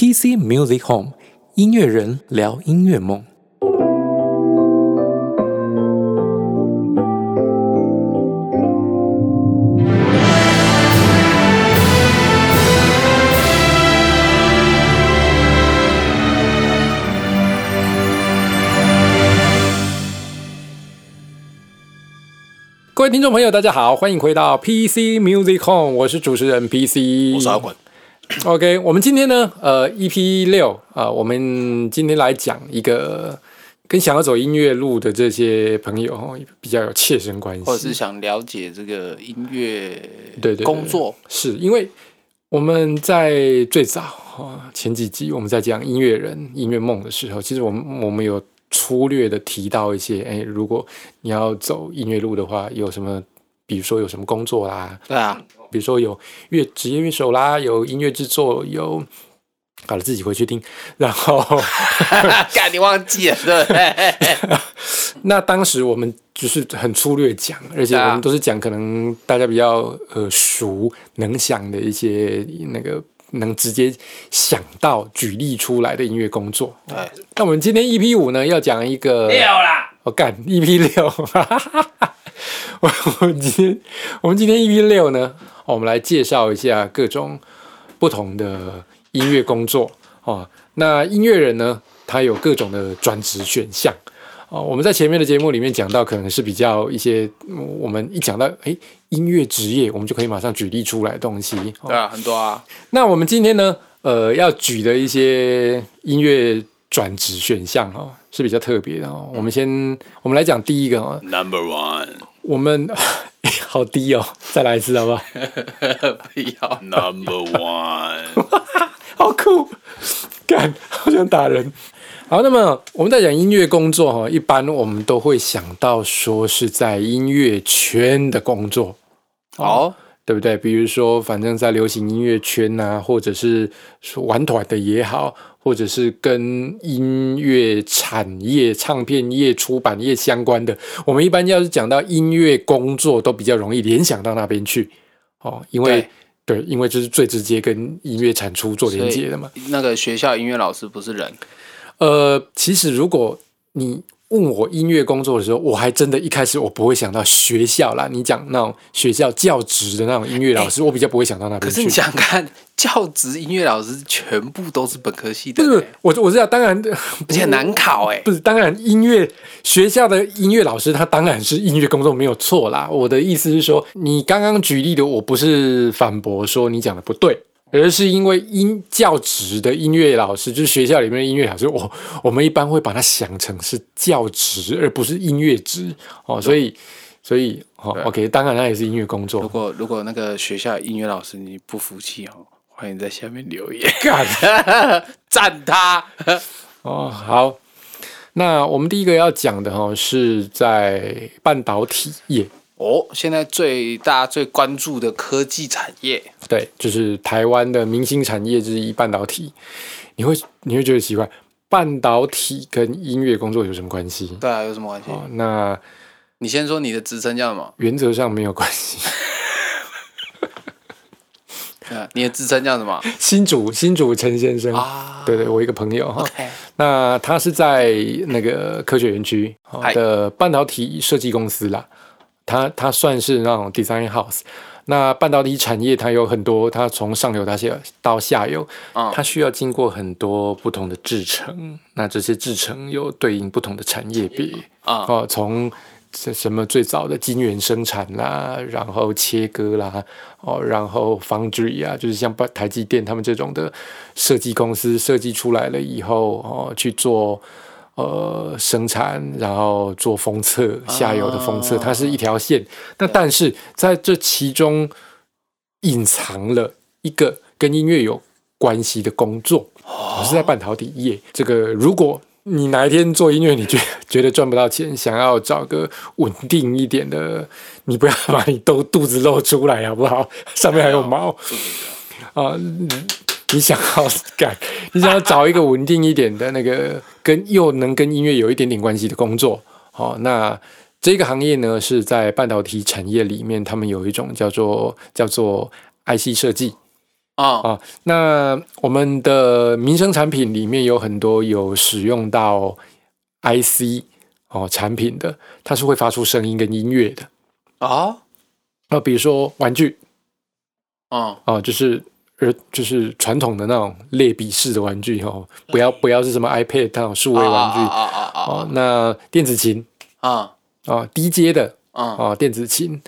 PC Music Home 音乐人聊音乐梦。各位听众朋友，大家好，欢迎回到 PC Music Home，我是主持人 PC，我是阿滚。OK，我们今天呢，呃，EP 六啊，我们今天来讲一个跟想要走音乐路的这些朋友哦，比较有切身关系，或者是想了解这个音乐对对对工作，是因为我们在最早啊前几集我们在讲音乐人、音乐梦的时候，其实我们我们有粗略的提到一些，哎，如果你要走音乐路的话，有什么，比如说有什么工作啦，对啊，比如说有乐职业乐手啦，有音乐制作，有好了自己回去听，然后 干你忘记了，对不对？那当时我们就是很粗略讲，而且我们都是讲可能大家比较呃熟能想的一些那个能直接想到举例出来的音乐工作。对，那我们今天 EP 五呢，要讲一个六啦，我干 EP 六，我 我们今天我们今天 EP 六呢，哦我们来介绍一下各种不同的音乐工作哦。那音乐人呢，他有各种的转职选项哦。我们在前面的节目里面讲到，可能是比较一些嗯我们一讲到诶音乐职业，我们就可以马上举例出来的东西。哦对啊，很多啊，那我们今天呢，呃，要举的一些音乐转职选项哦，是比较特别的哦。我们先，我们来讲第一个哦，Number One，我们 好低哦，再来一次好不好？不要。Number One，好酷，干，好想打人。好，那么我们在讲音乐工作哈，一般我们都会想到说是在音乐圈的工作，好，对不对？比如说，反正在流行音乐圈啊、或者是说玩团的也好，或者是跟音乐产业、唱片业、出版业相关的，我们一般要是讲到音乐工作，都比较容易联想到那边去哦，因为对，因为这是最直接跟音乐产出做连接的嘛。那个学校音乐老师不是人，呃，其实如果你问我音乐工作的时候，我还真的一开始我不会想到学校啦。你讲那种学校教职的那种音乐老师，我比较不会想到那边去。可是你想想看，教职音乐老师全部都是本科系的不是，欸，我我知道，当然 而且很难考哎，不是，当然音乐学校的音乐老师他当然是音乐工作没有错啦。我的意思是说，你刚刚举例的，我不是反驳说你讲的不对。而是因为音教职的音乐老师，就是学校里面的音乐老师，我我们一般会把它想成是教职，而不是音乐职哦，所以所以哦，OK，当然那也是音乐工作如。果如果那个学校音乐老师你不服气哦，欢迎在下面留言干 赞他。哦，好，那我们第一个要讲的哈、哦，是在半导体业。哦，现在最大最关注的科技产业，对，就是台湾的明星产业之一半导体。你会你会觉得奇怪，半导体跟音乐工作有什么关系？对啊，有什么关系？哦，那你先说你的职称叫什么？原则上没有关系。你的职称叫什么？新主新主陈先生，啊，对对，我一个朋友哈那他是在那个科学园区的半导体设计公司啦，他他算是那种 design house。那半导体产业它有很多，它从上游到下到下游，嗯它需要经过很多不同的制程。那这些制程有对应不同的产业别啊哦，从这什么最早的晶圆生产啦，然后切割啦，哦，然后 foundry 啊，就是像台积电他们这种的设计公司设计出来了以后，哦，去做呃生产，然后做封测，下游的封测，它是一条线。那但是在这其中隐藏了一个跟音乐有关系的工作，我是在半导体业。这个如果你哪一天做音乐，你觉觉得赚不到钱，想要找个稳定一点的，你不要把你都肚子露出来好不好？上面还有毛啊！你 你想要干，你想要找一个稳定一点的那个，跟又能跟音乐有一点点关系的工作，哦，那这个行业呢是在半导体产业里面，他们有一种叫做叫做 IC 设计。哦，啊。那我们的民生产品里面有很多有使用到 IC 哦产品的，它是会发出声音跟音乐的。哦，啊，比如说玩具哦，哦，就是呃就是传统的那种类比式的玩具哦，不要不要是什么 iPad 那种数位玩具啊啊啊哦。那电子琴啊啊啊，低阶的啊啊，电子琴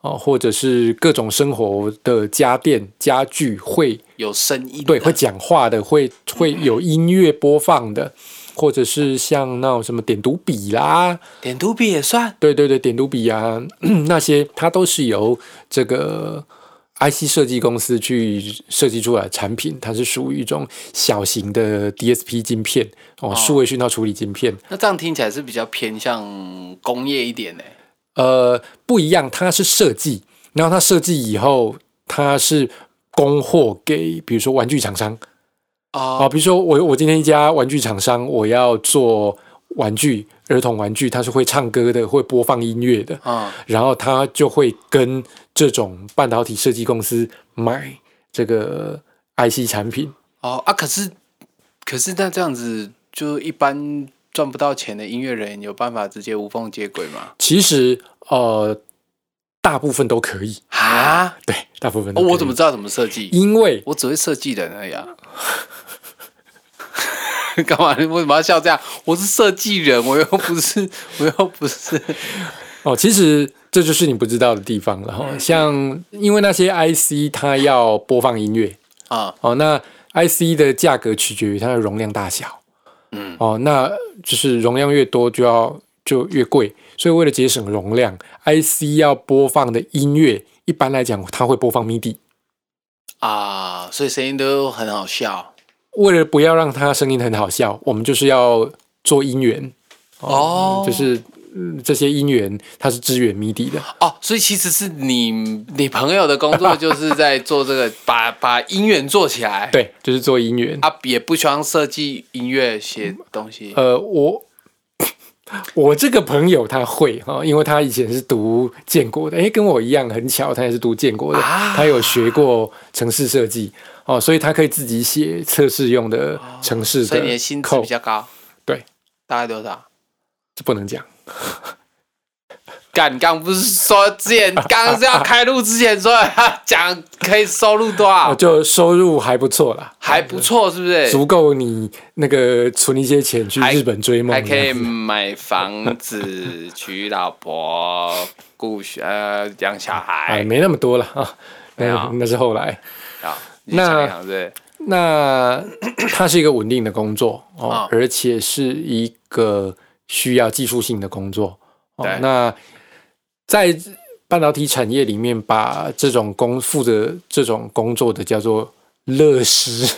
哦，或者是各种生活的家电家具会有声音的，对会讲话的，会会有音乐播放的，或者是像那种什么点读笔啦，点读笔也算。对对对，点读笔啊 那些，它都是由这个 IC 设计公司去设计出来的产品，它是属于一种小型的 DSP 晶片哦，数位讯号处理晶片。那这样听起来是比较偏向工业一点呢。呃，不一样，它是设计，然后它设计以后，它是供货给比如说玩具厂商啊、哦比如说我我今天一家玩具厂商，我要做玩具儿童玩具，它是会唱歌的，会播放音乐的，啊然后他就会跟这种半导体设计公司买这个 IC 产品。哦啊，可是可是那这样子，就一般赚不到钱的音乐人有办法直接无缝接轨吗？其实呃，大部分都可以，啊？对，大部分都哦，可以我怎么知道怎么设计？因为我只会设计人而已啊。干嘛？你为什么要笑这样？我是设计人，我又不是，我又不是。哦，其实这就是你不知道的地方了哈。像因为那些 IC 它要播放音乐啊哦，那 IC 的价格取决于它的容量大小。嗯哦，那就是容量越多就要就越贵，所以为了节省容量，IC 要播放的音乐一般来讲它会播放 MIDI。啊，所以声音都很好笑为了不要让他声音很好笑，我们就是要做音源哦就是、嗯这些音源它是支援 MIDI 的。哦。所以其实是你你朋友的工作就是在做这个，把 把音源做起来。对，就是做音源。啊，也不需要设计音乐写东西。呃，我 我这个朋友他会哈，因为他以前是读建国的，诶，跟我一样，很巧，他也是读建国的，啊他有学过城市设计哦，所以他可以自己写测试用的城市所以你的的薪资比，较高，对，大概多少？这不能讲。干，你刚不是说之前刚刚是要开录之前说要讲可以收入多 哦，少，就收入还不错啦，还不错，是不是？足够你那个存一些钱去日本追梦，还可以买房子、娶老婆、顾小呃养小孩哎，孩没那么多了啊，没有那那是后来。啊。你那那它是一个稳定的工作哦，啊而且是一个需要技术性的工作哦。那在半导体产业里面，把这种工负责这种工作的叫做乐师，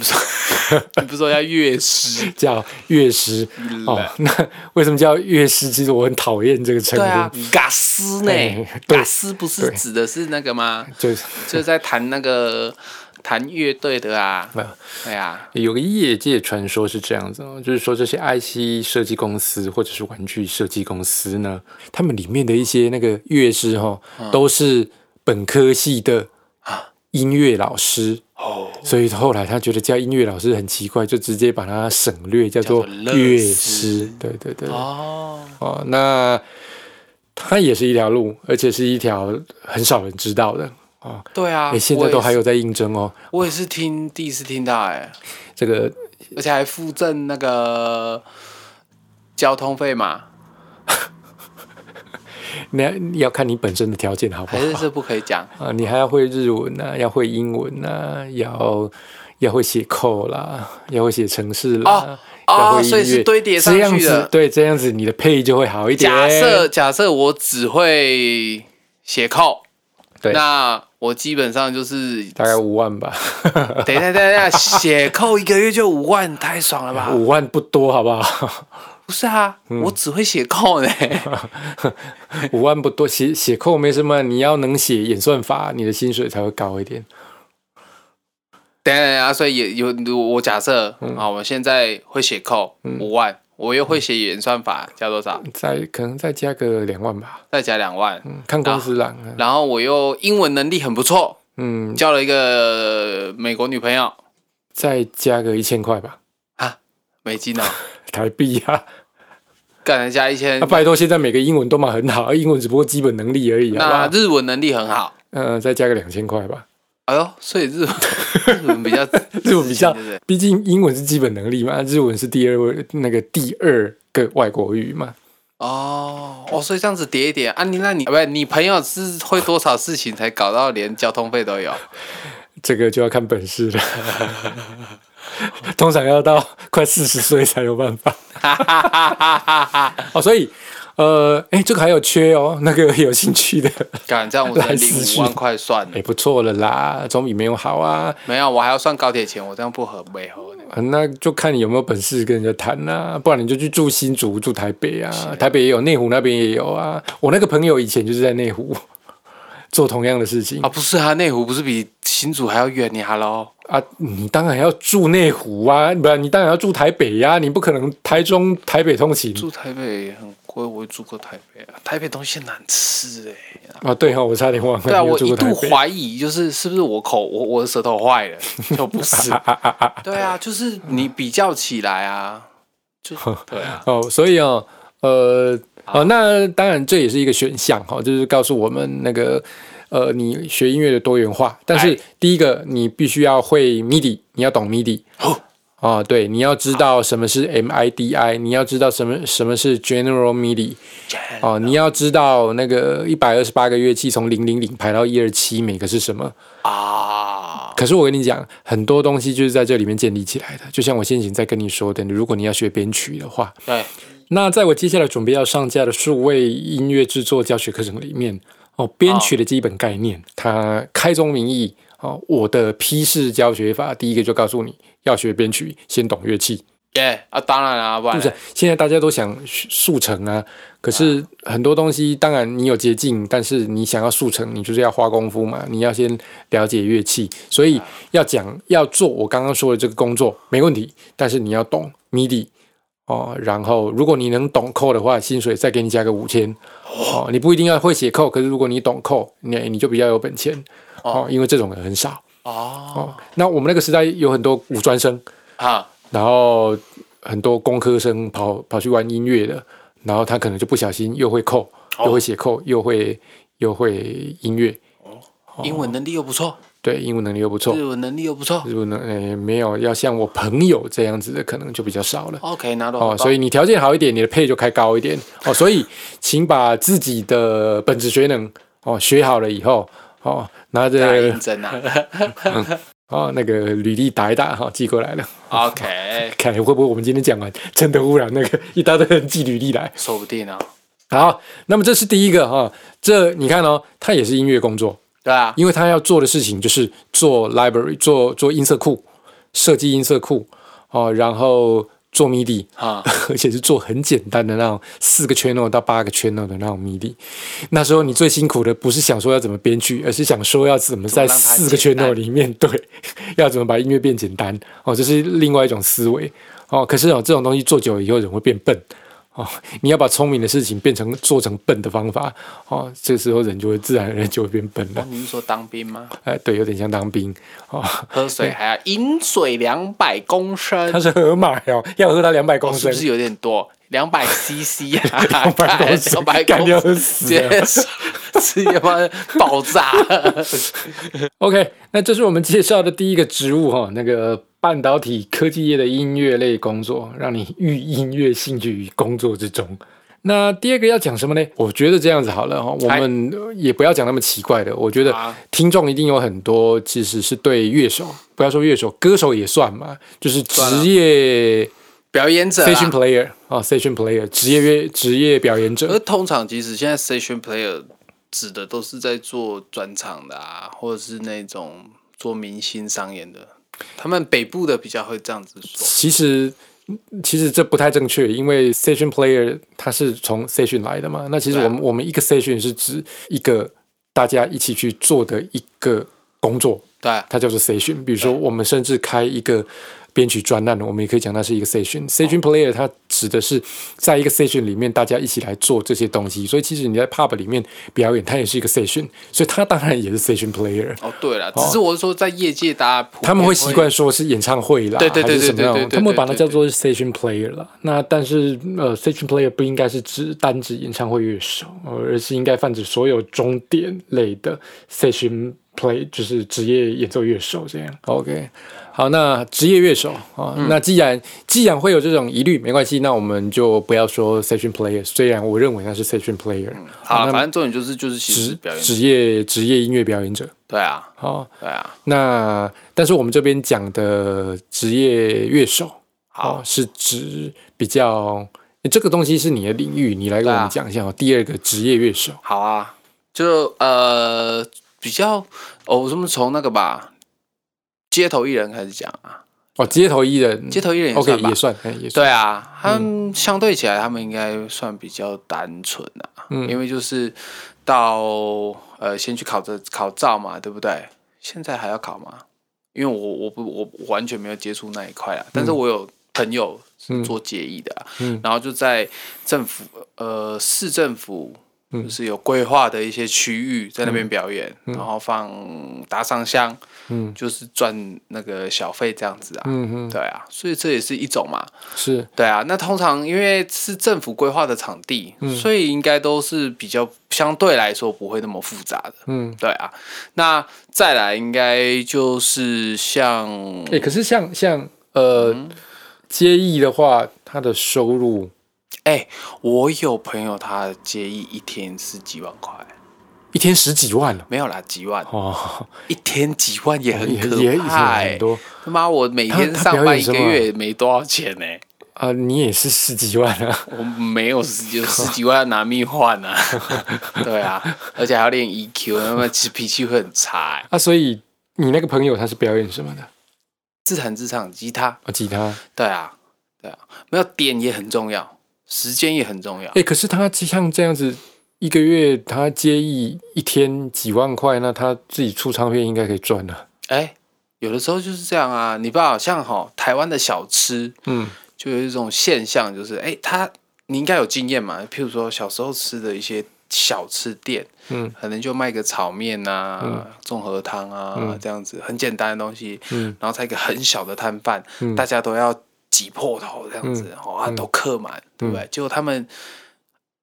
你不是说要乐师？叫乐师哦。那为什么叫乐师？其实我很讨厌这个称对啊呼，，嘎斯呢嘎斯不是指的是那个吗？就是就是在弹那个弹乐队的啊。对啊，有个业界传说是这样子哦，就是说这些 IC 设计公司或者是玩具设计公司呢，他们里面的一些那个乐师哈、嗯都是本科系的啊音乐老师，哦，所以后来他觉得叫音乐老师很奇怪，就直接把它省略叫做乐乐师。师。对对对，哦，哦，那它也是一条路，而且是一条很少人知道的。哦。对啊，诶现在都还有在应征哦。我也是，我也是听第一次听到哎、这个而且还附赠那个交通费嘛，那要看你本身的条件好不好还是这不可以讲？啊？你还要会日文呐、要会英文呐、要要会写扣啦，要会写程式啦，哦要哦，所以是堆叠上去的。对，这样子你的配就会好一点。假设假设我只会写扣，对那我基本上就是大概五万吧，等一下等一下，写扣一个月就五万，太爽了吧？五万不多好不好？不是啊，嗯。我只会写扣呢。五万不多，写写扣没什么，你要能写演算法，你的薪水才会高一点。等一下等所以也有我假设嗯。啊，我现在会写扣五万，我又会写演算法，加多少？再可能再加个两万吧，再加两万，嗯，看公司啦。嗯。然后我又英文能力很不错，嗯，交了一个美国女朋友。再加个一千块吧，啊，美金哦，台币啊。干人家一千那、，拜托，现在每个英文都嘛很好，英文只不过基本能力而已，那？日文能力很好。呃，再加个两千块吧。哎呦，所以日文 日文比较日文比较？毕竟英文是基本能力嘛，日文是第二位那个第二个外国语嘛。哦哦，所以这样子叠一叠啊，你那你不是你朋友是会多少事情才搞到连交通费都有？这个就要看本事了，通常要到快四十岁才有办法。哦，所以呃，哎，这个还有缺哦，那个有兴趣的，敢这样我才领五万块算了 哎，，不错了啦，总比没有好啊。没有，我还要算高铁钱，我这样不合不合那就看你有没有本事跟人家谈啊、不然你就去住新竹、住台北啊，台北也有，内湖那边也有啊。我那个朋友以前就是在内湖做同样的事情啊，不是啊，内湖不是比新竹还要远？你 Hello，啊，你当然要住内湖啊，不然你当然要住台北呀、你不可能台中、台北通勤住台北很贵，我也住过台北啊，台北东西很难吃哎、啊。对哈、我差点忘了，对啊，我一度怀疑，就是是不是我口我我的舌头坏了，就不是。对啊，就是你比较起来啊，就 对啊，哦，所以哦，呃，哦，那当然这也是一个选项哈、哦，就是告诉我们那个呃，你学音乐的多元化。但是哎第一个，你必须要会 MIDI，你要懂 MIDI。哦哦，对，你要知道什么是 MIDI，你要知道什么什么是 General MIDI，哦，你要知道那个一百二十八个乐器从零零零排到一二七，每个是什么。啊，可是我跟你讲，很多东西就是在这里面建立起来的。就像我先前在跟你说的，如果你要学编曲的话，对，那在我接下来准备要上架的数位音乐制作教学课程里面，哦，编曲的基本概念，它开宗明义哦，我的批示教学法，第一个就告诉你要学编曲，先懂乐器，耶啊，当然啦，不然是？现在大家都想速成啊，可是很多东西，当然你有捷径，但是你想要速成，你就是要花功夫嘛，你要先了解乐器，所以要讲要做我刚刚说的这个工作没问题，但是你要懂 MIDI 哦，然后如果你能懂扣的话，薪水再给你加个五千哦，你不一定要会写扣，可是如果你懂扣，你你就比较有本钱哦，因为这种人很少哦。哦。那我们那个时代有很多五专生。啊，然后很多工科生跑跑去玩音乐的，然后他可能就不小心又会扣，哦。又会写扣，又会又会音乐，哦。英文能力又不错，对，英文能力又不错日。文能力又不错日文能诶没有要像我朋友这样子的，可能就比较少了。，OK，拿到哦，所以你条件好一点，你的配就开高一点哦。所以，请把自己的本职学能哦学好了以后哦，拿着认真啊哦那个履历打一打哈、寄过来了。，OK，看会不会我们今天讲完，真的忽然那个一大堆人寄履历来。说不定啊，好，那么这是第一个哈，这你看哦，它也是音乐工作，对啊，因为他要做的事情就是做 library，做做音色库，设计音色库哦，然后做 MIDI，啊，而且是做很简单的那种四个 channel 到八个 channel 的那种 MIDI。那时候你最辛苦的不是想说要怎么编曲，而是想说要怎么在四个 channel 里面，对，要怎么把音乐变简单哦，这是另外一种思维哦。可是哦，这种东西做久了以后人会变笨。哦，你要把聪明的事情变成做成笨的方法，哦，这时候人就会自然而然就会变笨了哦。你是说当兵吗？哎，对，有点像当兵哦，喝水还要饮水两百公升他，是河马哦，要喝到两百公升哦是不，是有点多？两百 CC 啊，两百公升，两百干掉公升，死直接了。直接把爆炸。OK，那这是我们介绍的第一个职务哈，那个半导体科技业的音乐类工作，让你寓音乐兴趣于工作之中。那第二个要讲什么呢？我觉得这样子好了哈，我们也不要讲那么奇怪的。我觉得啊听众一定有很多其实是对乐手，不要说乐手，歌手也算嘛，就是职业表演者 session 啊，player 啊，session player 职业乐职业表演而者。通常其实现在 session player 指的都是在做专场的啊，或者是那种做明星商演的。他们北部的比较会这样子说，其实其实这不太正确，因为 session player 它是从 session 来的嘛。那其实我们、我们一个 session 是指一个大家一起去做的一个工作，对啊它叫做 session。比如说，我们甚至开一个编曲专栏，我们也可以讲它是一个 session。session player 它指的是在一个 session 里面大家一起来做这些东西。所以其实你在 pub 里面表演，它也是一个 session，所以它当然也是 session player。哦，对了，只是我是说在业界大家他们会习惯说是演唱会啦，对对对对对对对他们会把它叫做 session player 啦。那但是呃，session player 不应该是指单指演唱会乐手，呃而是应该泛指所有终点类的 session play，就是职业演奏乐手这样。OK，好，那职业乐手啊，嗯。那既然既然会有这种疑虑，没关系，那我们就不要说 session player，虽然我认为那是 session player，、好反正重点就是就是职职业职业音乐表演者。对啊，好，对啊，那但是我们这边讲的职业乐手，好。哦，是指比较这个东西是你的领域，你来跟我们讲一下哦。第二个职业乐手，好啊，就呃比较哦，我们从那个吧，街头艺人开始讲啊，哦，街头艺人，街头艺人也 OK 算吧。也算，哎也算，对啊，他们相对起来，他们应该算比较单纯啊，嗯。因为就是到呃先去考这考照嘛，对不对？现在还要考吗？因为我我不我我完全没有接触那一块啊，但是我有朋友是做结艺的、啊，嗯。然后就在政府呃市政府。嗯。就是有规划的一些区域在那边表演，然后放打赏箱，嗯。就是赚那个小费这样子啊，嗯嗯，对啊，所以这也是一种嘛，是。对啊，那通常因为是政府规划的场地，嗯。所以应该都是比较相对来说不会那么复杂的。嗯，对啊，那再来应该就是像哎，可是像像呃嗯。接艺的话，他的收入哎、我有朋友他接一一天是几万块，一天十几万了，没有啦，几万，哦，一天几万也很可也也也怕、欸很。多他妈，我每天上班一个月也没多少钱呢、啊，你也是十几万啊，我没有十几十几万拿命换啊，对啊，而且还要练 EQ，那么其实脾气会很差、欸。啊，所以你那个朋友他是表演什么的？自弹自唱吉他，啊，吉他。对啊，对啊，没有点也很重要，时间也很重要。哎、。可是他像这样子，一个月他接一一天几万块，那他自己出唱片应该可以赚了。哎、有的时候就是这样啊，你爸好像哈台湾的小吃，嗯。就有一种现象，就是哎、他你应该有经验嘛，譬如说小时候吃的一些小吃店，嗯。可能就卖个炒面啊、综合汤啊、这样子很简单的东西，嗯。然后在一个很小的摊贩，嗯。大家都要挤破头这样子，哦，啊都客满，对不对？结果他们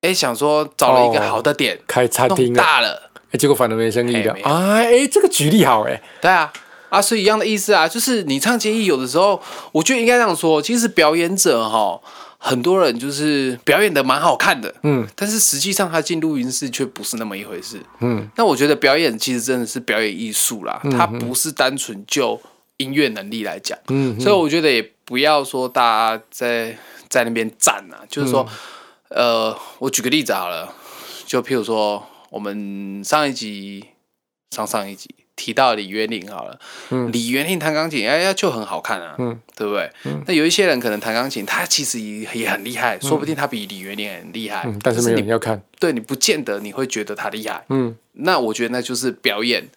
哎、想说找了一个哦好的点，开餐弄厅，大了，哎、结果反而没生意的哎！哎、这个举例好哎、对啊。啊，所以一样的意思啊，就是你唱接艺，有的时候我觉得应该这样说，其实表演者哈，很多人就是表演的蛮好看的，嗯但是实际上他进录音室却不是那么一回事。嗯那我觉得表演其实真的是表演艺术啦，它不是单纯就音乐能力来讲，嗯，所以我觉得也不要说大家在在那边站啊，就是说，嗯呃，我举个例子好了，就譬如说我们上一集、上上一集提到李元林好了，嗯。李元林弹钢琴，哎呀就很好看啊，嗯。对不对？那有一些人可能弹钢琴，他其实也也很厉害，说不定他比李元林很厉害，嗯，但是没有你人要看。对你不见得你会觉得他厉害，嗯。那我觉得那就是表演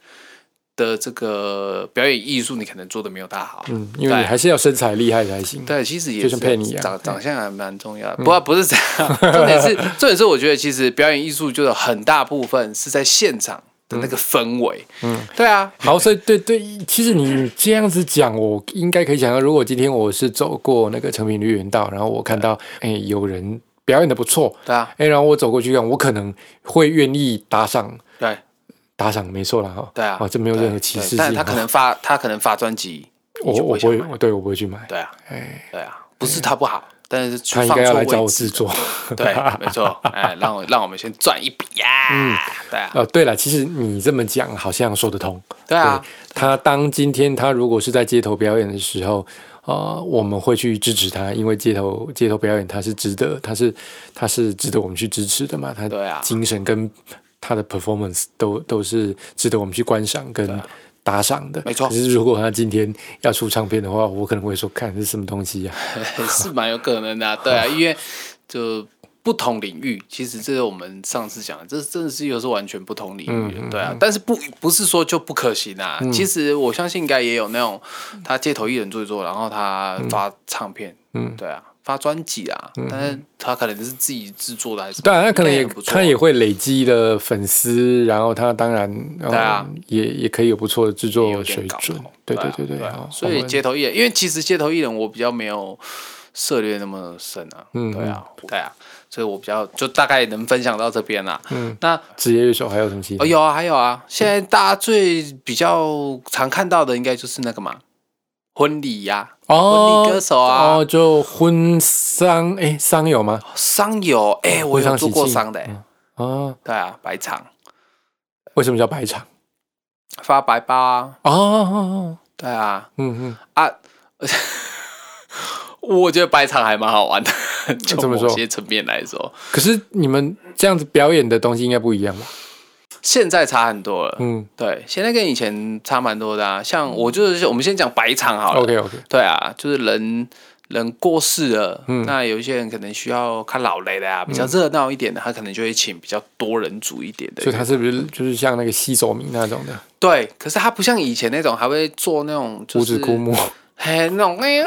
的这个表演艺术，你可能做的没有他好。嗯，因为你还是要身材厉害才行。对，其实也就是像佩妮一样长长相还蛮重要的。不过不是这样，重点是重点是，我觉得其实表演艺术就是很大部分是在现场的那个氛围。嗯，对啊，好，所以对对，其实你这样子讲，我应该可以想到，如果今天我是走过那个成品绿园道，然后我看到哎、有人表演的不错，对啊，哎、然后我走过去看，我可能会愿意搭上对打赏，没错啦哈。对啊，哦，这没有任何歧视但他可能发他可能发专辑，我我不会对我不会去买，对啊，哎，对啊，不是他不好，但是他应该要来找我制制作。对，没错，哎，让我让我们先赚一笔呀，嗯，对啊，呃，对了，其实你这么讲好像说得通。对啊，他当今天他如果是在街头表演的时候，呃，我们会去支持他，因为街头街头表演他是值得，他是他是值得我们去支持的嘛，他精神跟他的 performance 都都是值得我们去观赏跟打赏的。没错。可是如果他今天要出唱片的话，我可能会说，看是什么东西呀、是蛮有可能的啊、对啊，因为就不同领域，其实这是我们上次讲的，这真的是又是完全不同领域的，对啊。但是不不是说就不可行啊，其实我相信应该也有那种他街头艺人做一做，然后他发唱片，嗯。对啊，发专辑啊，但是他可能是自己制作的还是？对啊，那可能他也会累积的粉丝，然后他当然对啊。嗯也也可以有不错的制作水准。头。对啊对对对，啊。哦所以街头艺人，因为其实街头艺人我比较没有涉猎那么深啊，嗯对啊，对啊，所以我比较就大概能分享到这边啦。嗯，那职业乐手还有什么其他？哦，？有啊，还有啊，现在大家最比较常看到的应该就是那个嘛，婚礼呀、哦婚礼歌手啊。哦，就婚丧哎丧有吗？丧友，哎、我有做过丧的、欸，哦，对啊，白场。为什么叫白场？发白包啊，哦哦哦，对啊。嗯嗯，啊，我觉得白场还蛮好玩的，就怎么说？某些层面来说，可是你们这样子表演的东西应该不一样吧？现在差很多了。嗯对，现在跟以前差蛮多的啊。像我就是，我们先讲白场好了。，OK OK，对啊，就是人人过世了，嗯那有一些人可能需要看老雷的啊，比较热闹一点的，他可能就会请比较多人组一点的。所以他是不是就是像那个西走民那种的对，可是他不像以前那种还会做那种就是五指枯木 嘿那种那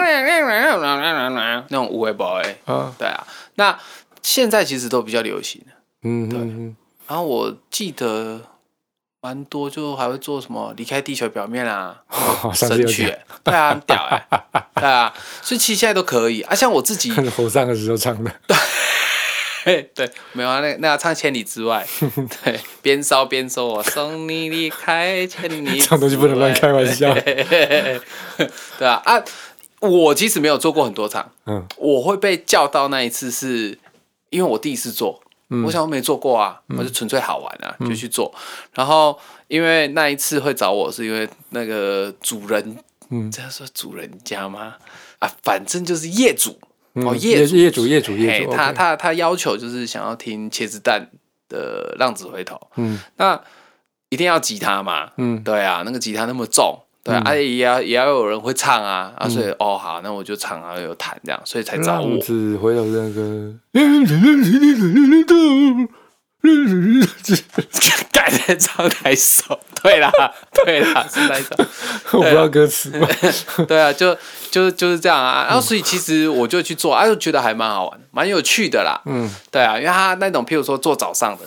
种无为 boy。啊？对啊，那现在其实都比较流行。嗯嗯然后我记得蛮多，就还会做什么离开地球表面啊，神曲欸，对啊，很屌哎、对啊，所以其实现在都可以啊。像我自己，火葬的时候唱的，对，对，没有啊，那那要唱千里之外，对，边烧边说，我送你离开千里。这种东西不能乱开玩笑对啊啊，我其实没有做过很多场，嗯我会被叫到那一次是因为我第一次做。嗯。我想我没做过啊，我就纯粹好玩啊，就去做。然后因为那一次会找我，是因为那个主人，嗯。这样说主人家吗？啊，反正就是业主。哦，嗯业主业主业主嘿业主，他他他要求就是想要听茄子蛋的《浪子回头》，嗯。那一定要吉他嘛，嗯。对啊，那个吉他那么重，对啊，啊也要也要有人会唱啊，嗯啊，所以哦好，那我就唱啊，有弹这样，所以才找我浪。子回头那个，改的唱哪一首？对啦，对啦，是那一首。我不知道歌词，对啊，就就就是这样啊。然后所以其实我就去做，啊，就觉得还蛮好玩，蛮有趣的啦。嗯对啊，因为他那种譬如说做早上的，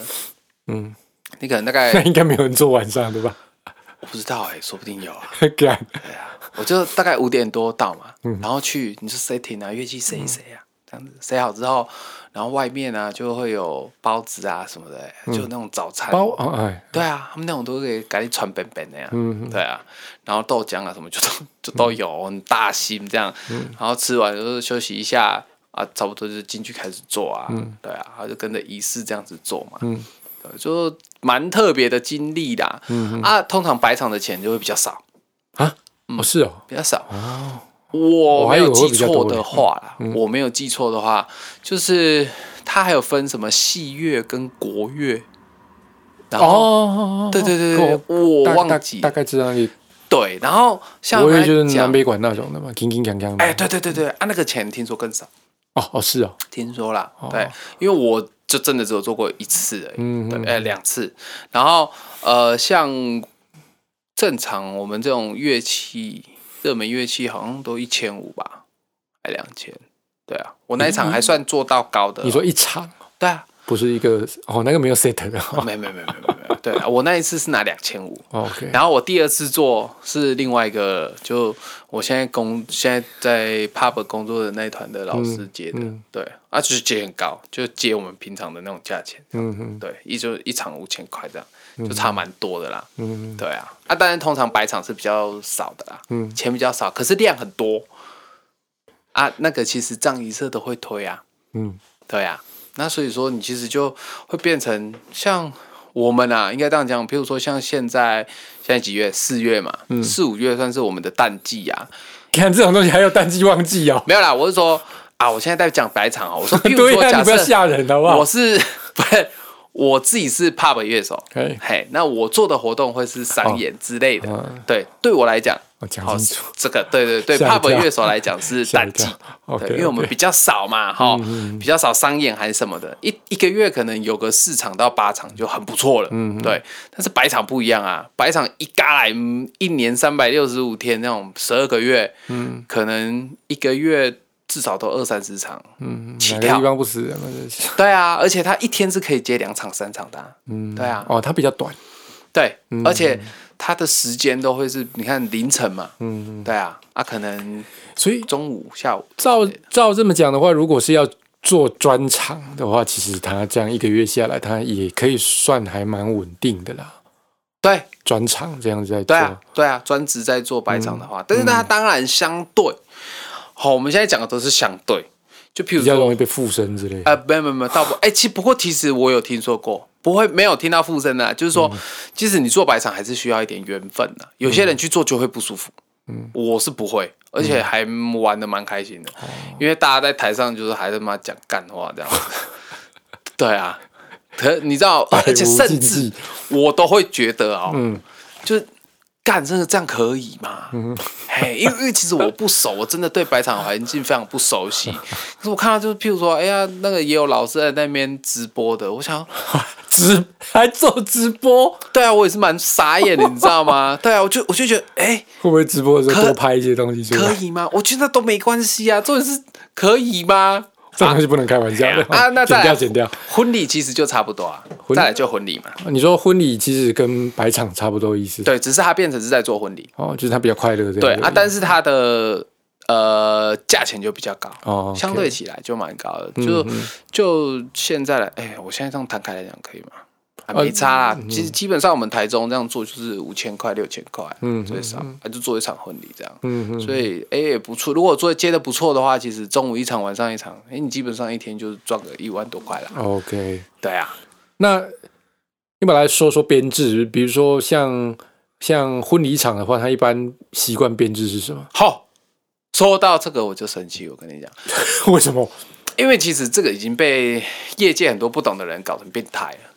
嗯，你可能大概那应该没有人做晚上对吧？我不知道哎、说不定有啊。对啊，我就大概五点多到嘛，嗯然后去你就 setting 啊，乐器塞一塞啊，这样子塞好之后，然后外面啊就会有包子啊什么的、就那种早餐。嗯包哦哎，对啊，他们那种都可以赶紧传本本的呀。嗯对啊，然后豆浆啊什么就都 就都有，很大心这样。嗯然后吃完就是休息一下啊，差不多就进去开始做啊。对啊，然后就跟着仪式这样子做嘛。嗯对，就蛮特别的经历啦。嗯啊，通常白场的钱就会比较少，啊，哦是哦，比较少。哦，我没有记错的话啦，我没有记错的话，就是它还有分什么戏乐跟国乐。然后，哦，对对对跟对，我忘记。大概知道那里，对，然后像我以为来讲就是南北管那种的嘛，铿铿锵锵的。哎，对对对对，啊，那个钱听说更少，哦哦是哦，听说啦，对，因为我就真的只有做过一次而已，嗯对，哎，两次，然后呃，像正常我们这种乐器，热门乐器好像都一千五吧，还两千，对啊，我那一场还算做到高的，你说一场？对啊，不是一个哦，那个没有 set 的。哦没没没没没没，对啊，我那一次是拿两千五，OK，然后我第二次做是另外一个，就我现在工现在在 pub 工作的那一团的老师接的，嗯。对，啊就是接很高，就接我们平常的那种价钱，嗯嗯对，一就一场五千块这样，就差蛮多的啦，嗯对啊，啊当然通常白场是比较少的啦，嗯钱比较少，可是量很多，啊那个其实葬仪社都会推啊，嗯。对啊，那所以说你其实就会变成像我们啊，应该这样讲，譬如说像现在现在几月？四月嘛，嗯。四五月算是我们的淡季啊。看这种东西还有淡季旺季哦，没有啦，我是说啊，我现在在讲白场哦，我说 譬如说假你不要设吓人好不好？我？是 不是我自己是 pub 乐手，哎，嘿，那我做的活动会是商演之类的，嗯，对，对我来讲。我讲好清楚，，这个对对对，pub 跳乐手来讲是淡季对，因为我们比较少嘛，哈，比较少商演还是什么的，一一个月可能有个四场到八场就很不错了，嗯，对。但是白场不一样啊，白场一嘎来，嗯一年三百六十五天那种十二个月，嗯，可能一个月至少都二三十场，嗯，起跳哪个地方不死人嘛？这是。对啊，而且他一天是可以接两场、三场的啊、嗯，对啊。哦，他比较短，对，而且他的时间都会是，你看凌晨嘛，嗯，对啊，啊，可能所以中午、下午，照照这么讲的话，如果是要做专场的话，其实他这样一个月下来，他也可以算还蛮稳定的啦。对，专场这样子在做，对啊，对啊，专职在做白场的话，但是他当然相对，好，我们现在讲的都是相对，就譬如说，比较容易被附身之类的。呃，没有没有没有，倒不，哎、其实不过其实我有听说过，不会没有听到附身的啊，就是说，即使你做白场，还是需要一点缘分的，有些人去做就会不舒服，嗯，我是不会，而且还玩的蛮开心的，因为大家在台上就是还他妈讲干话这样。子，对啊，可你知道，而且甚至我都会觉得哦，嗯。就是干真的这样可以吗？嘿，因为因为其实我不熟，我真的对白场环境非常不熟悉。可是我看到就是，譬如说，哎呀，那个也有老师在那边直播的，我想，直还做直播，对啊，我也是蛮傻眼的，你知道吗？对啊，我就我就觉得，哎、会不会直播的时候多拍一些东西出来？可以吗？我觉得都没关系啊，重点是可以吗？这东西不能开玩笑的啊，那再来剪掉剪掉。婚礼其实就差不多啊，婚再来就婚礼嘛，你说婚礼其实跟白场差不多意思，对，只是他变成是在做婚礼，哦，就是他比较快乐。对啊，但是他的呃价钱就比较高，哦，相对起来就蛮高的。就就现在来，哎、我现在这样摊开来讲可以吗？还没差啦。其实基本上我们台中这样做就是五千块、六千块，嗯最少，啊就做一场婚礼这样。嗯嗯，所以哎、也不错。如果做接的不错的话，其实中午一场，晚上一场，哎、你基本上一天就赚个一万多块了。OK。对啊，那你们来说说编制，比如说像像婚礼场的话，他一般习惯编制是什么？好，说到这个我就生气，我跟你讲，为什么？因为其实这个已经被业界很多不懂的人搞成变态了。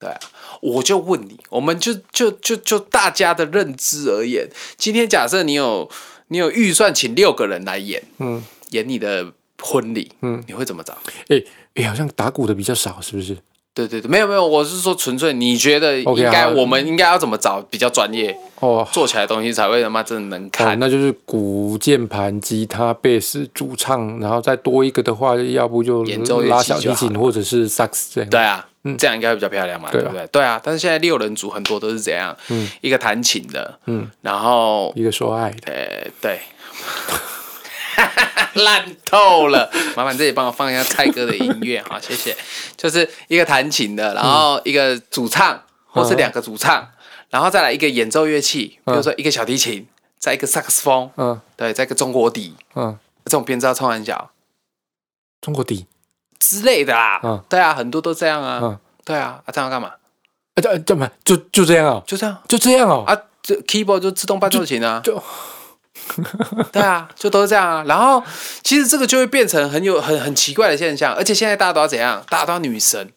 对啊，我就问你，我们就就就就大家的认知而言，今天假设你有你有预算请六个人来演嗯演你的婚礼，嗯，你会怎么找？哎、哎、好像打鼓的比较少，是不是？对对对，没有没有，我是说纯粹你觉得应该好我们应该要怎么找比较专业，哦，做起来的东西才会他妈真的能哦，看。那就是鼓、键盘、吉他、贝斯、主唱，然后再多一个的话，要不就演奏拉小提琴或者是萨克斯这样。对啊，这样应该会比较漂亮嘛，对不对？对啊，但是现在六人组很多都是这样，嗯。一个弹琴的，嗯，然后一个说爱的，呃，对，烂透了。麻烦这里帮我放一下蔡哥的音乐哈，谢谢。就是一个弹琴的，然后一个主唱，或是两个主唱，然后再来一个演奏乐器，比如说一个小提琴，再一个萨克斯风，嗯。对，再一个中国笛，嗯，这种编制要冲很小。中国笛，之类的啦。嗯对啊，很多都这样啊。嗯对啊，啊，这样要干嘛？啊，这这么就就这样哦，就这样就这样哦，啊，这 keyboard 就自动伴奏琴啊。就 对啊，就都是这样啊。然后其实这个就会变成很有很很奇怪的现象，而且现在大家都要怎样？大家都要女神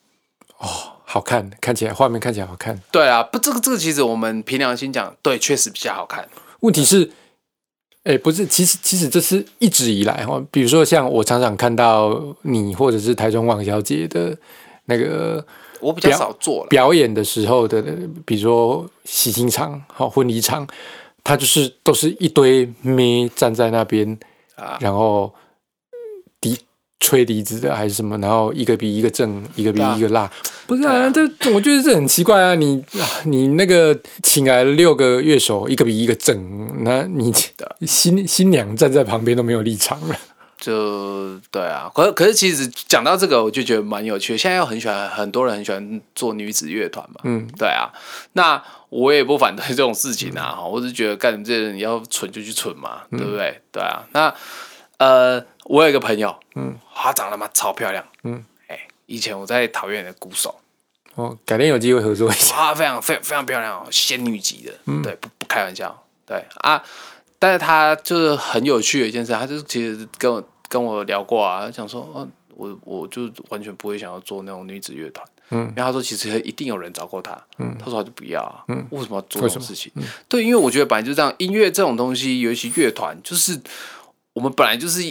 哦。好看，看起来画面看起来好看。对啊，不，这个这个其实我们凭良心讲，对，确实比较好看。问题是，哎、不是，其实其实这是一直以来哈，比如说像我常常看到你或者是台中王小姐的那个我比较少做了，表演的时候的，比如说喜庆场、好婚礼场，他就是都是一堆妹站在那边啊然后笛吹笛子的还是什么，然后一个比一个正，一个比一个辣，不是啊？啊这我觉得这很奇怪啊！你啊你那个请来了六个乐手，一个比一个正，那你新新娘站在旁边都没有立场了。就对啊。可可是其实讲到这个，我就觉得蛮有趣的。现在又很喜欢，很多人很喜欢做女子乐团嘛。嗯，对啊。那我也不反对这种事情啊，哈、我只是觉得干这些人，你要蠢就去蠢嘛，对不对？对啊。那呃，我有一个朋友，嗯，她长得妈超漂亮，嗯，哎、以前我在桃园的鼓手，哦，改天有机会合作一下。她非常非常非常漂亮哦，仙女级的，对，不不开玩笑，对啊。但是她就是很有趣的一件事，她就是其实跟我跟我聊过啊，她讲说，哦，我我就完全不会想要做那种女子乐团，嗯。因为她说其实一定有人找过她，嗯，她说她就不要啊，嗯。为什么要做这种事情？对，因为我觉得本来就这样，音乐这种东西，尤其乐团，就是我们本来就是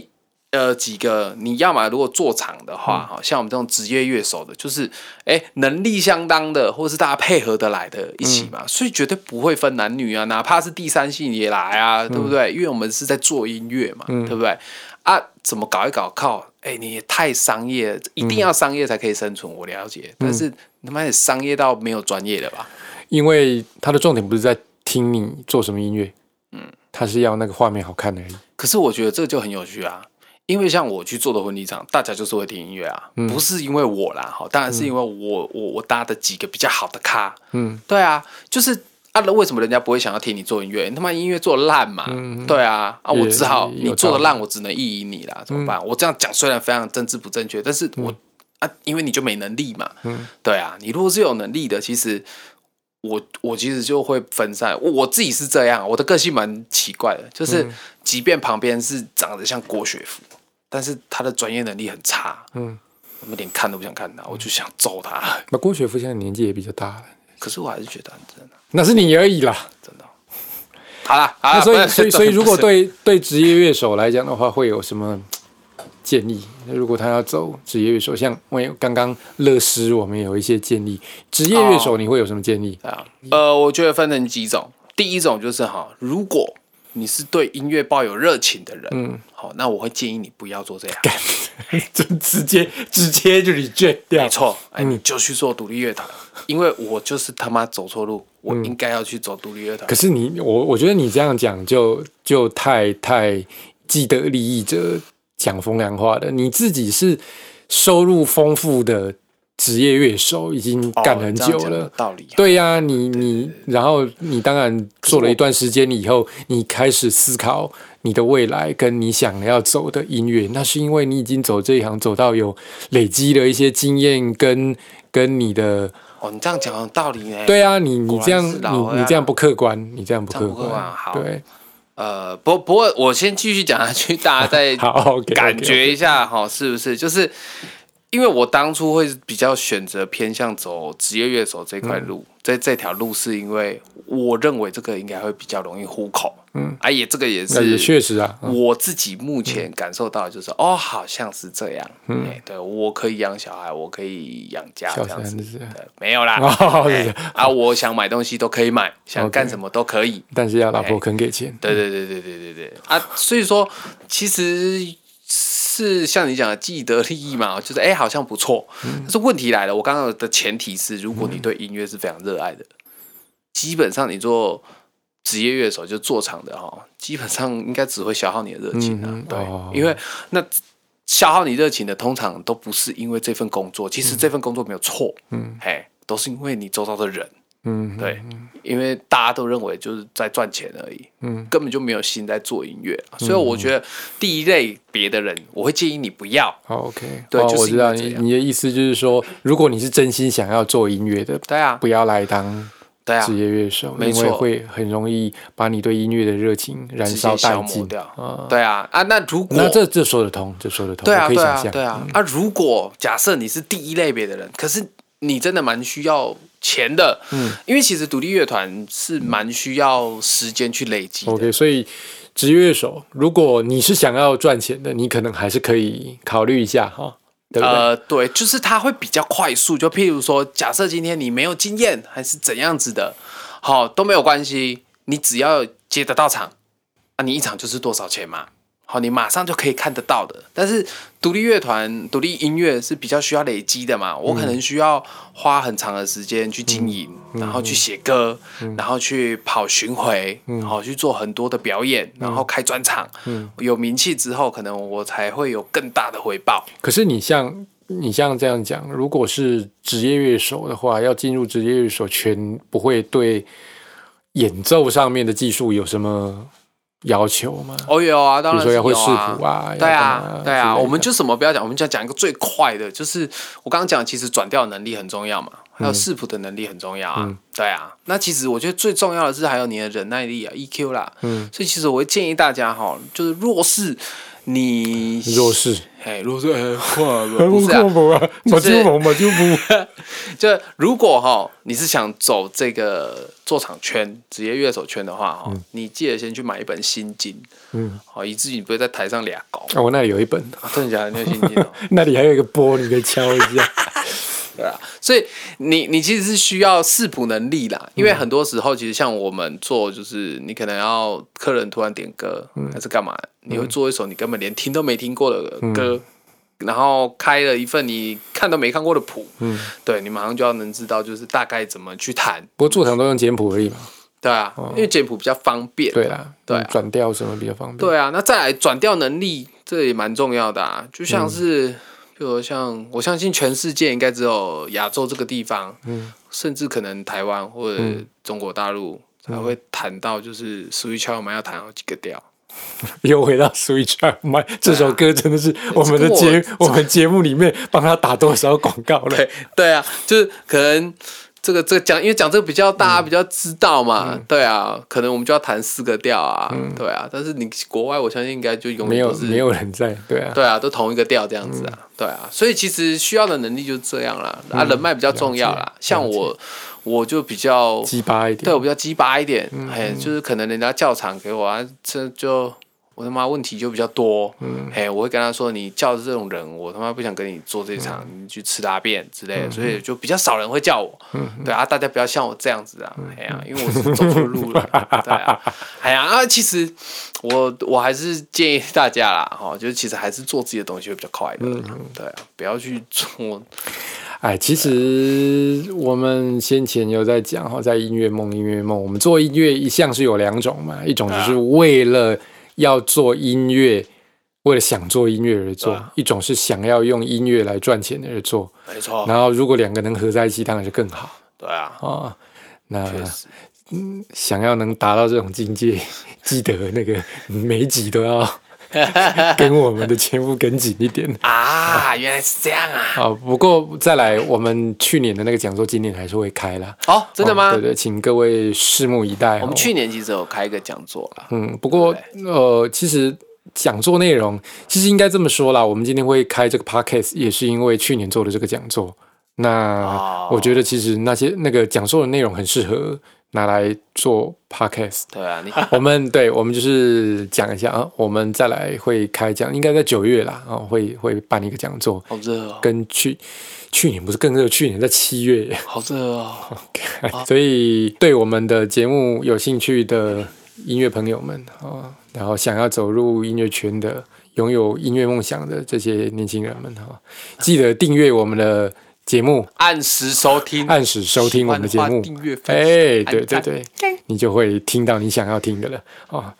呃几个，你要么如果做场的话，哈、像我们这种职业乐手的，就是哎能力相当的，或者是大家配合得来的一起嘛，所以绝对不会分男女啊，哪怕是第三性也来啊，对不对？因为我们是在做音乐嘛，对不对？啊，怎么搞一搞靠？哎，你也太商业，一定要商业才可以生存，我了解。但是他妈也商业到没有专业的吧？因为他的重点不是在听你做什么音乐，嗯，他是要那个画面好看而已。可是我觉得这就很有趣啊，因为像我去做的婚礼场，大家就是会听音乐啊，不是因为我啦，哈，当然是因为我我我搭的几个比较好的咖，嗯，对啊，就是啊，那为什么人家不会想要听你做音乐？你他妈音乐做得烂嘛，对啊，啊，我只好你做的烂，我只能意淫你啦，怎么办？我这样讲虽然非常政治不正确，但是我、啊，因为你就没能力嘛，对啊，你如果是有能力的，其实。我我其实就会分散，我我自己是这样，我的个性蛮奇怪的，就是即便旁边是长得像郭雪芙，但是他的专业能力很差，嗯，我们连看都不想看他，我就想揍他。那郭雪芙现在年纪也比较大了，可是我还是觉得很真的，那是你而已啦。真的。好了，好所以，所以，所以，如果对对职业乐手来讲的话，会有什么建议？那如果他要走职业乐手，像我有刚刚乐师，我们有一些建议。职业乐手你会有什么建议？啊，呃，我觉得分成几种。第一种就是哈，如果你是对音乐抱有热情的人，嗯，好，那我会建议你不要做这样。就直接直接就 reject 掉没。错，哎，你就去做独立乐团，因为我就是他妈走错路，我应该要去走独立乐团可。是你，我我觉得你这样讲就就太太既得利益者讲风凉话的。你自己是收入丰富的职业乐手，已经干很久了。道理。对呀、你你，然后你当然做了一段时间以后，你开始思考你的未来跟你想要走的音乐，那是因为你已经走这一行，走到有累积了一些经验跟跟你的，哦，你这样讲有道理呢。对啊，你你这样你你这样不客观，你这样不客观好对，呃，不不过我先继续讲下去，大家再好感觉一下哈，是不是？就是因为我当初会比较选择偏向走职业乐手这块路，在这条路是因为我认为这个应该会比较容易糊口，嗯，啊也这个也是确实啊，嗯。我自己目前感受到的就是，哦，好像是这样，嗯，对我可以养小孩，我可以养家小这样子。没有啦，啊，我想买东西都可以买，想干什么都可以，但是要老婆肯给钱，对对对对对对对。啊！所以说，其实是像你讲的既得利益嘛，就是哎、好像不错。但是问题来了，我刚刚的前提是，如果你对音乐是非常热爱的，基本上你做职业乐手就做场的哈，基本上应该只会消耗你的热情啊。嗯对，哦因为那消耗你热情的，通常都不是因为这份工作，其实这份工作没有错，嗯，嘿，都是因为你周遭的人。嗯，对，因为大家都认为就是在赚钱而已，嗯，根本就没有心在做音乐，所以我觉得第一类别的人，我会建议你不要。好，OK，对就是哦我知道你你的意思就是说，如果你是真心想要做音乐的，对啊，不要来当职，业乐手，因为会很容易把你对音乐的热情燃烧殆尽。掉。啊，对啊。啊，那如果那这这说得通，这说得通，对啊对。啊对啊。啊，如果假设你是第一类别的人，可是你真的蛮需要钱的，嗯，因为其实独立乐团是蛮需要时间去累积的。OK，所以职业乐手，如果你是想要赚钱的，你可能还是可以考虑一下哈，对？呃，对，就是它会比较快速。就譬如说，假设今天你没有经验，还是怎样子的，好、都没有关系，你只要接得到场，啊，你一场就是多少钱嘛，好，你马上就可以看得到的。但是独立乐团、独立音乐是比较需要累积的嘛，我可能需要花很长的时间去经营，然后去写歌，然后去跑巡回，然后去做很多的表演，然后开专场，有名气之后，可能我才会有更大的回报。可是你像你像这样讲，如果是职业乐手的话，要进入职业乐手圈，不会对演奏上面的技术有什么要求吗？哦，有啊，当然有啊。视谱啊对啊对啊，我们就什么不要讲，我们就讲一个最快的，就是我刚刚讲，其实转调能力很重要嘛，还有视谱的能力很重要啊，对啊。那其实我觉得最重要的是还有你的忍耐力啊，EQ 啦，嗯，所以其实我会建议大家哈，就是若是你弱势，哎，弱势，哎，不是啊，啊，马就不，马就不，就如果哈，你是想走这个做场圈、职业乐手圈的话哈，你记得先去买一本《心经》，嗯，好，以至于你不会在台上俩搞。啊，我那里有一本，真的假的？你有《心经》？那里还有一个波，你可以敲一下。对啊，所以你你其实是需要视谱能力啦，因为很多时候其实像我们做，就是你可能要客人突然点歌，还是干嘛，你会做一首你根本连听都没听过的歌，然后开了一份你看都没看过的谱，嗯，对你马上就要能知道就是大概怎么去弹。不过做场都用简谱而已嘛。对啊，因为简谱比较方便。对啦，对，转调什么比较方便。对啊，那再来转调能力，这也蛮重要的啊，就像是。就像我相信全世界应该只有亚洲这个地方，嗯，甚至可能台湾或者中国大陆才会谈到，就是 Switch 我们要谈好几个调。又回到 Switch My 这首歌，真的是我们的节我们节目里面帮他打多少广告了？对啊，就是可能。这个这个讲，因为讲这个比较大家比较知道嘛，对啊，可能我们就要弹四个调啊，对啊，但是你国外我相信应该就永远都是没有人在，对啊，对啊，都同一个调这样子啊，对啊，所以其实需要的能力就是这样啦，啊，人脉比较重要啦，像我我就比较鸡巴一点，对我比较鸡巴一点，哎，就是可能人家叫场给我啊，这就。我他妈问题就比较多，嘿，我会跟他说，你叫的这种人，我他妈不想跟你做这场，你去吃大便之类的，所以就比较少人会叫我。对啊，大家不要像我这样子啊，哎呀，因为我是走错路了。对啊，哎呀啊，其实我我还是建议大家啦，哈，就是其实还是做自己的东西会比较快的。对啊，不要去做。哎，其实我们先前有在讲哈，在音乐梦，音乐梦，我们做音乐一向是有两种嘛，一种就是为了。要做音乐，为了想做音乐而做，一种是想要用音乐来赚钱而做，没错。然后如果两个能合在一起，当然就更好。对啊，啊，那嗯，想要能达到这种境界，记得那个每集都要 跟我们的节目跟紧一点啊！原来是这样啊！好，不过再来，我们去年的那个讲座今年还是会开了。哦，真的吗？对对，请各位拭目以待。我们去年其实有开一个讲座了。嗯，不过呃，其实讲座内容其实应该这么说啦，我们今天会开这个 podcast 也是因为去年做的这个讲座。那我觉得其实那些那个讲座的内容很适合。拿来做 podcast，对啊，你 我们对，我们就是讲一下啊，我们再来会开讲，应该在九月啦，啊，会会办一个讲座，好热哦，跟去去年不是更热，去年在七月，好热哦，所以对我们的节目有兴趣的音乐朋友们啊，然后想要走入音乐圈的，拥有音乐梦想的这些年轻人们哈，记得订阅我们的。节目按时收听，按时收听我们的节目，订阅哎，对对对，你就会听到你想要听的了哦。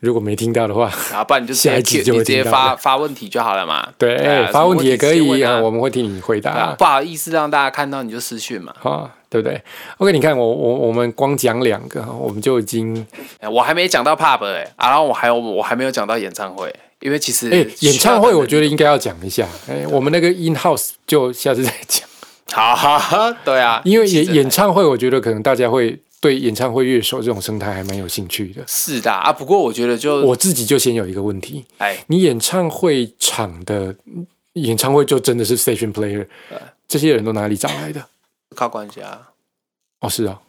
如果没听到的话，啊，不然你就下一集就直接发发问题就好了嘛。对，发问题也可以啊，我们会替你回答。不好意思让大家看到你就私讯嘛，啊，对不对？OK，你看我我我们光讲两个，我们就已经，我还没讲到 pub 哎，然后我还有我还没有讲到演唱会。因为其实，哎，演唱会我觉得应该要讲一下。哎，我们那个 in house 就下次再讲。好，对啊，因为演演唱会，我觉得可能大家会对演唱会乐手这种生态还蛮有兴趣的。是的啊，不过我觉得就我自己就先有一个问题，哎，你演唱会场的演唱会就真的是 station player，这些人都哪里找来的？靠关系啊。哦，是啊，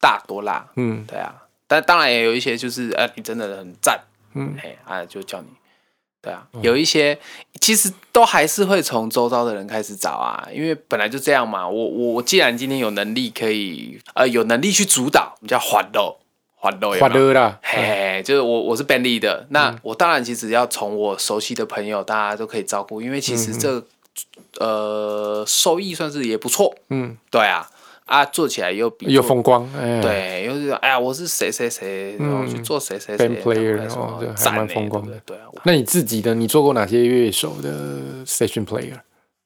大多啦，嗯，对啊，但当然也有一些就是，哎，你真的很赞，嗯，哎，啊，就叫你。对啊，有一些其实都还是会从周遭的人开始找啊，因为本来就这样嘛。我我既然今天有能力可以呃有能力去主导，我们叫环豆环豆环豆啦，嘿，就是我我是 e l y 的，那我当然其实要从我熟悉的朋友，大家都可以照顾，因为其实这呃收益算是也不错，嗯，对啊。啊，做起来又比又风光，对，又是哎呀，我是谁谁谁，然后去做谁谁谁，player，哦，还蛮风光的，对啊。那你自己的，你做过哪些乐手的 session player？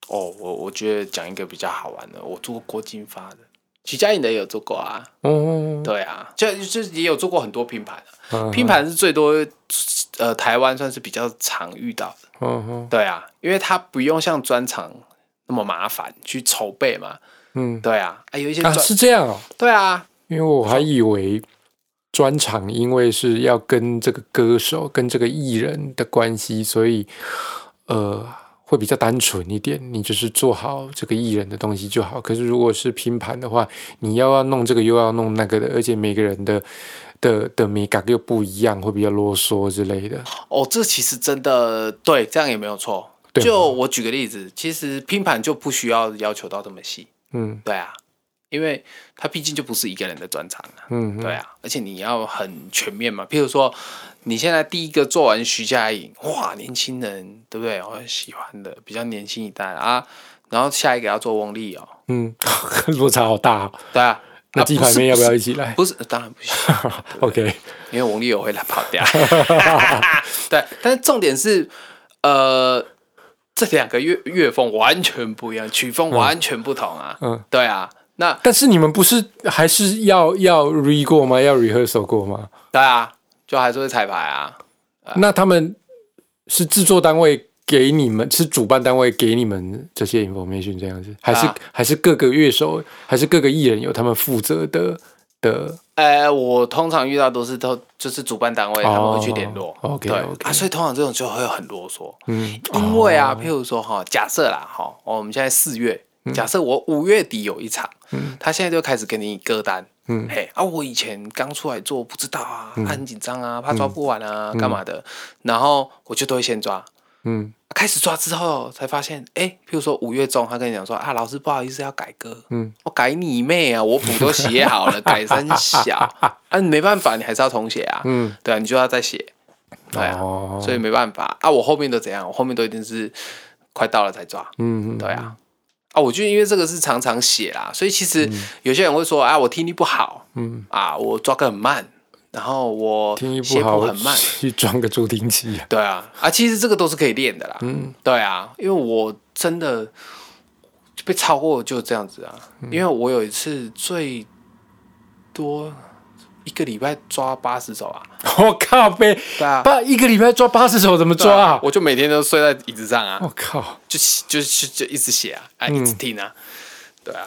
哦，我我觉得讲一个比较好玩的，我做过郭金发的，徐佳莹的也有做过啊。哦，对啊，就就也有做过很多拼盘的，拼盘是最多，呃，台湾算是比较常遇到的。嗯对啊，因为他不用像专场那么麻烦去筹备嘛。嗯，对啊，啊有一些啊，是这样哦。对啊，因为我还以为专场因为是要跟这个歌手、跟这个艺人的关系，所以呃会比较单纯一点。你就是做好这个艺人的东西就好。可是如果是拼盘的话，你要要弄这个又要弄那个的，而且每个人的的的美感又不一样，会比较啰嗦之类的。哦，这其实真的对，这样也没有错。对就我举个例子，其实拼盘就不需要要求到这么细。嗯对啊，因为他毕竟就不是一个人的专长了。嗯，对啊，而且你要很全面嘛。譬如说，你现在第一个做完徐佳莹，哇，年轻人对不对？我很喜欢的，比较年轻一代啊。然后下一个要做翁立哦，嗯，落差好大、哦。对啊。那啊不是鸡排妹要不要一起来不是，当然不行？OK，因为王力友会来跑掉。对，但是重点是，呃，这两个乐乐风完全不一样，曲风完全不同啊。嗯，对啊，那但是你们不是还是要要 re 过吗？要 rehearsal 过吗？对啊，就还是会彩排啊。那他们是制作单位给你们，是主办单位给你们这些 information 这样子，还是、啊还是各个乐手，还是各个艺人有他们负责的的？呃，我通常遇到都是都就是主办单位他们会去联络、哦，OK，对 OK 啊，所以通常这种就会很啰嗦，嗯，因为啊，譬如说哈，假设啦哈，哦我们现在四月，假设我五月底有一场，嗯。他现在就开始给你歌单，嗯。嘿啊，我以前刚出来做不知道啊，嗯。啊很紧张啊，怕抓不完啊，干嘛的，然后我就都会先抓，嗯开始抓之后才发现，哎、譬如说五月中，他跟你讲说啊，老师不好意思要改歌，嗯，我改你妹啊，我谱都写好了，改三小。啊，你没办法，你还是要重写啊，嗯，对啊，你就要再写，对啊，哦，所以没办法。啊，我后面都怎样，我后面都一定是快到了才抓，嗯嗯，对啊。啊，我就因为这个是常常写啦，所以其实有些人会说啊，我听力不好，嗯，啊，我抓歌很慢，然后我听力写不好谱很慢，去 装个助听器。啊。对啊，啊，其实这个都是可以练的啦。嗯，对啊，因为我真的被超过就这样子啊。嗯。因为我有一次最多一个礼拜抓八十首啊，我靠呗，对啊，八一个礼拜抓八十首怎么抓？啊？我就每天都睡在椅子上啊，我靠，就就就就一直写啊，啊，嗯。一直听啊，对啊，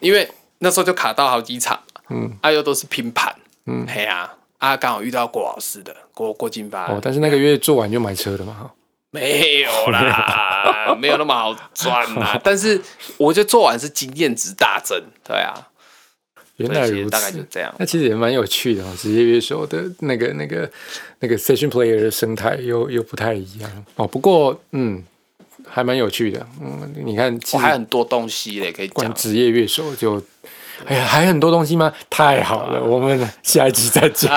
因为那时候就卡到好几场，嗯，啊，又都是拼盘，嗯嘿啊，啊，刚好遇到郭老师的郭郭金发，哦，但是那个月做完就买车了嘛，哈。没有啦，没有那么好赚啦。但是我觉得做完是经验值大增，对啊，原来如所以其实大概就此。这样。那其实也蛮有趣的哦，职业乐手的那个、那个、那个 session player 的生态又又不太一样哦。不过，嗯，还蛮有趣的。嗯，你看，还很多东西嘞可以讲。关职业乐手就，哎呀，还很多东西吗？太好了，我们下一集再讲。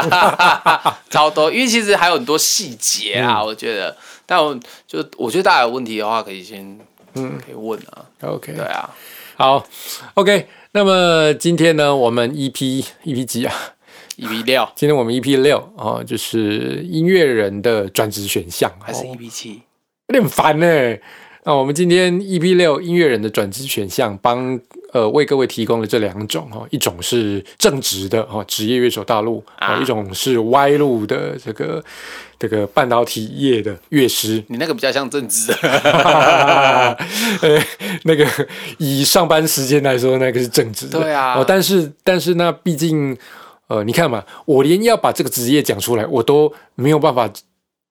超多，因为其实还有很多细节啊，嗯我觉得。但我就我觉得大家有问题的话，可以先嗯可以问啊，OK，对啊，好，OK。那么今天呢，我们 EP EP 几啊？？EP 六今天我们 EP 六哦，就是音乐人的转职选项，还是哦一 v 七？有点烦呢。那我们今天 EP 六音乐人的转职选项，帮呃为各位提供的这两种哈，一种是正直的哈，职业乐手大陆啊哦，一种是歪路的这个这个半导体业的乐师。你那个比较像正职，呃，那个以上班时间来说，那个是正职的。对啊哦，但是但是那毕竟呃，你看嘛，我连要把这个职业讲出来，我都没有办法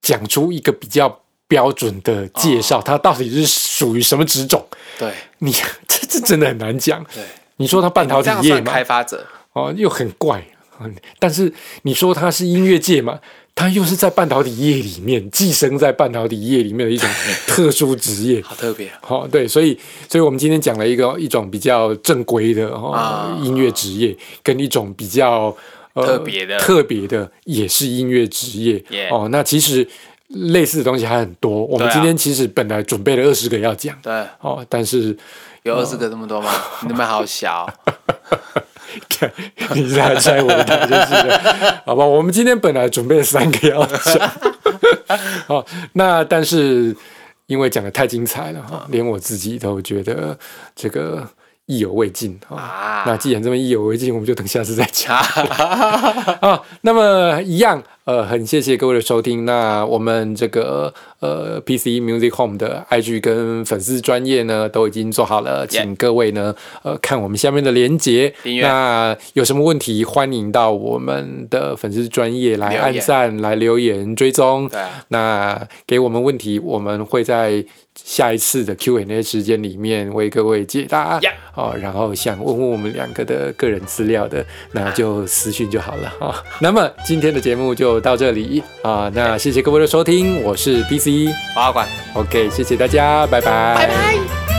讲出一个比较标准的介绍，它到底是属于什么职种？对你 这这真的很难讲。对，你说它半导体业嘛，开发者，哦，又很怪。嗯但是你说它是音乐界嘛，它又是在半导体业里面寄生在半导体业里面的一种特殊职业。好特别啊。好、对，所以所以我们今天讲了一个一种比较正规的哦、啊音乐职业，跟一种比较、呃、特别的特别的也是音乐职业哦。那其实类似的东西还很多。我们今天其实本来准备了二十个要讲对，哦，但是有二十个这么多吗？你们好小，你是来拆我的台就是了，好吧？我们今天本来准备了三个要讲，好，那但是因为讲的太精彩了哈，连我自己都觉得这个意犹未尽。啊那既然这么意犹未尽，我们就等下次再讲啊。那么一样呃，很谢谢各位的收听。那我们这个呃 PC Music Home 的 IG 跟粉丝专业呢都已经做好了，请各位呢呃看我们下面的连接。那有什么问题，欢迎到我们的粉丝专业来按赞、来留言、追踪。对，那给我们问题，我们会在。下一次的 Q&A 时间里面为各位解答。哦，然后想问问我们两个的个人资料的，那就私讯就好了啊。那么今天的节目就到这里啊，那谢谢各位的收听，我是 PC 花花馆，OK，谢谢大家，拜拜，拜拜。